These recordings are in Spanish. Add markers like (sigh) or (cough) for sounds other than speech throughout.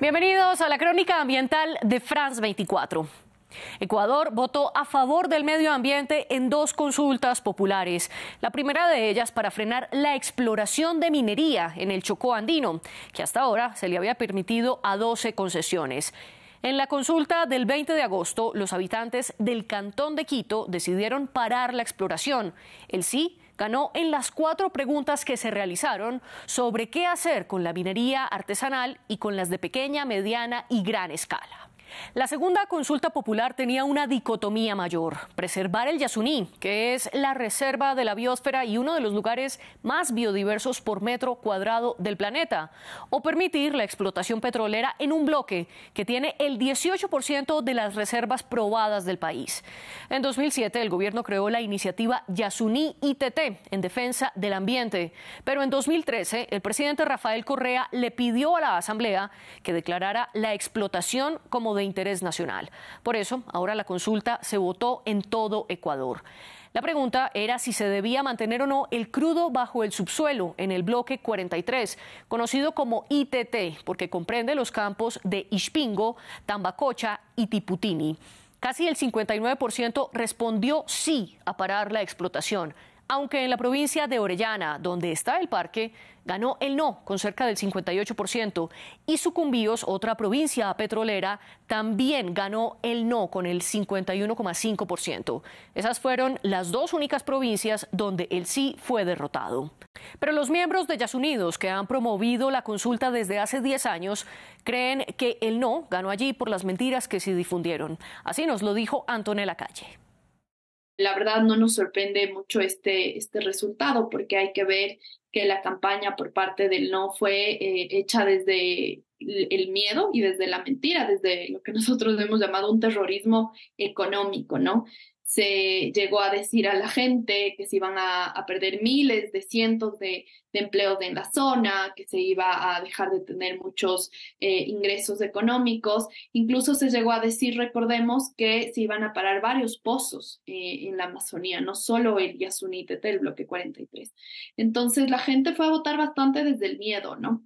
Bienvenidos a la crónica ambiental de France 24. Ecuador votó a favor del medio ambiente en dos consultas populares. La primera de ellas para frenar la exploración de minería en el Chocó andino, que hasta ahora se le había permitido a 12 concesiones. En la consulta del 20 de agosto, los habitantes del Cantón de Quito decidieron parar la exploración. El sí ganó en las cuatro preguntas que se realizaron sobre qué hacer con la minería artesanal y con las de pequeña, mediana y gran escala. La segunda consulta popular tenía una dicotomía mayor, preservar el Yasuní, que es la reserva de la biosfera y uno de los lugares más biodiversos por metro cuadrado del planeta, o permitir la explotación petrolera en un bloque que tiene el 18% de las reservas probadas del país. En 2007 el gobierno creó la iniciativa Yasuní ITT en defensa del ambiente, pero en 2013 el presidente Rafael Correa le pidió a la Asamblea que declarara la explotación como de interés nacional. Por eso, ahora la consulta se votó en todo Ecuador. La pregunta era si se debía mantener o no el crudo bajo el subsuelo en el bloque 43, conocido como ITT, porque comprende los campos de Ispingo, Tambacocha y Tiputini. Casi el 59% respondió sí a parar la explotación aunque en la provincia de Orellana, donde está el parque, ganó el no con cerca del 58% y Sucumbíos, otra provincia petrolera, también ganó el no con el 51,5%. Esas fueron las dos únicas provincias donde el sí fue derrotado. Pero los miembros de Yasunidos que han promovido la consulta desde hace 10 años creen que el no ganó allí por las mentiras que se difundieron. Así nos lo dijo Antonella Calle la verdad no nos sorprende mucho este, este resultado porque hay que ver que la campaña por parte del no fue eh, hecha desde el miedo y desde la mentira, desde lo que (laughs) nosotros hemos llamado un terrorismo económico, ¿no? Se llegó a decir a la gente que se iban a, perder miles de cientos de, empleos en la zona, que se iba a dejar de tener muchos eh, ingresos económicos. Incluso se llegó a decir, recordemos, que se iban a parar varios pozos eh, en la Amazonía, no solo el Yasuní el bloque 43. Entonces la gente fue a votar bastante desde el miedo, ¿no?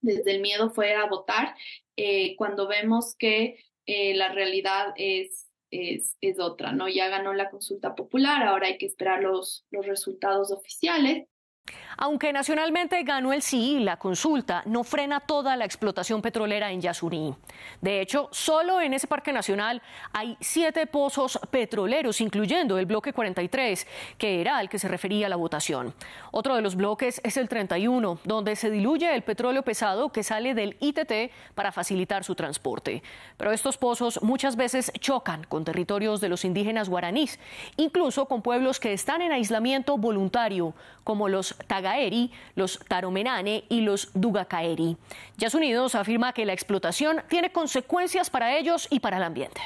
Desde el miedo fue a votar eh, cuando vemos que la realidad es es, es, otra, ¿no? Ya ganó la consulta popular, ahora hay que esperar los, los resultados oficiales aunque nacionalmente ganó el sí, la consulta no frena toda la explotación petrolera en Yasuní. De hecho, solo en ese parque nacional hay siete pozos petroleros, incluyendo el bloque 43, que era al que se refería la votación. Otro de los bloques es el 31, donde se diluye el petróleo pesado que sale del ITT para facilitar su transporte. Pero estos pozos muchas veces chocan con territorios de los indígenas guaraníes, incluso con pueblos que están en aislamiento voluntario, como los Tagaeri, los Taromenane y los Dugacaeri. Yas Unidos afirma que la explotación tiene consecuencias para ellos y para el ambiente.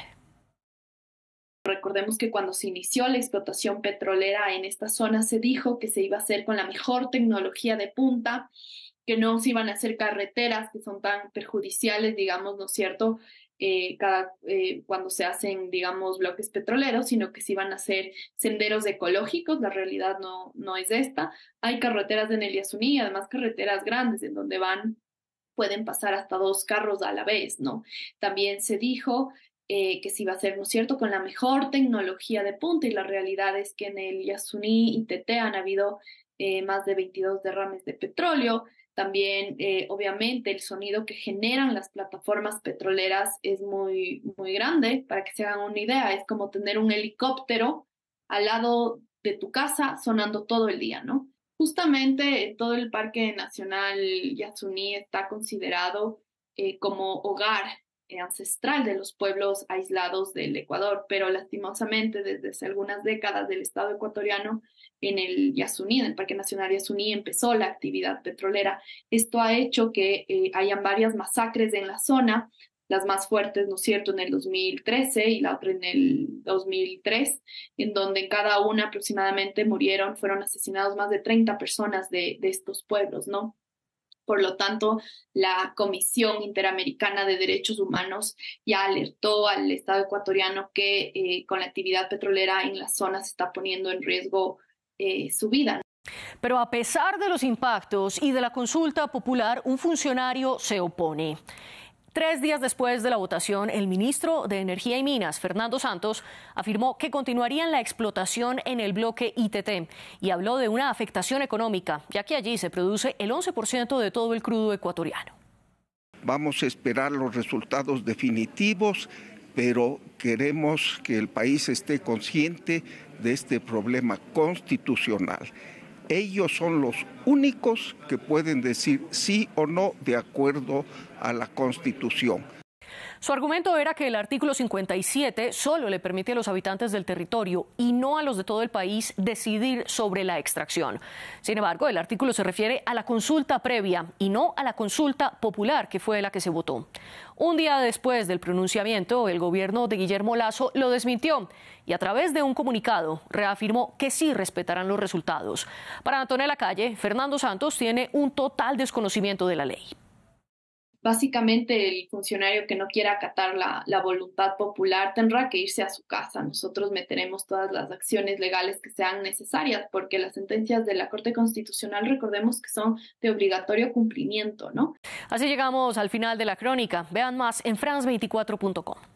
Recordemos que cuando se inició la explotación petrolera en esta zona se dijo que se iba a hacer con la mejor tecnología de punta, que no se iban a hacer carreteras que son tan perjudiciales, digamos, ¿no es cierto?, eh, cada, eh, cuando se hacen, digamos, bloques petroleros, sino que si van a ser senderos ecológicos, la realidad no, no es esta. Hay carreteras en el Yasuní, además carreteras grandes en donde van, pueden pasar hasta dos carros a la vez, ¿no? También se dijo eh, que si va a ser, ¿no es cierto?, con la mejor tecnología de punta y la realidad es que en el Yasuní y Tete han habido más de 22 derrames de petróleo. También, eh, obviamente, el sonido que generan las plataformas petroleras es muy, muy grande. Para que se hagan una idea, es como tener un helicóptero al lado de tu casa sonando todo el día, ¿no? Justamente todo el Parque Nacional Yasuní está considerado eh, como hogar ancestral de los pueblos aislados del Ecuador, pero lastimosamente desde hace algunas décadas del Estado ecuatoriano en el Yasuní, en el Parque Nacional Yasuní, empezó la actividad petrolera. Esto ha hecho que eh, hayan varias masacres en la zona, las más fuertes, ¿no es cierto?, en el 2013 y la otra en el 2003, en donde en cada una aproximadamente murieron, fueron asesinados más de 30 personas de estos pueblos, ¿no? Por lo tanto, la Comisión Interamericana de Derechos Humanos ya alertó al Estado ecuatoriano que eh, con la actividad petrolera en la zona se está poniendo en riesgo eh, su vida. Pero a pesar de los impactos y de la consulta popular, un funcionario se opone. Tres días después de la votación, el ministro de Energía y Minas, Fernando Santos, afirmó que continuarían la explotación en el bloque ITT y habló de una afectación económica, ya que allí se produce el 11% de todo el crudo ecuatoriano. Vamos a esperar los resultados definitivos, pero queremos que el país esté consciente de este problema constitucional ellos son los únicos que pueden decir sí o no de acuerdo a la Constitución. Su argumento era que el artículo 57 solo le permite a los habitantes del territorio y no a los de todo el país decidir sobre la extracción. Sin embargo, el artículo se refiere a la consulta previa y no a la consulta popular, que fue la que se votó. Un día después del pronunciamiento, el gobierno de Guillermo Lazo lo desmintió y a través de un comunicado reafirmó que sí respetarán los resultados. Para Antonella Calle, Fernando Santos tiene un total desconocimiento de la ley. Básicamente, el funcionario que no quiera acatar la, voluntad popular tendrá que irse a su casa. Nosotros meteremos todas las acciones legales que sean necesarias, porque las sentencias de la Corte Constitucional, recordemos que son de obligatorio cumplimiento, ¿no? Así llegamos al final de la crónica. Vean más en france24.com.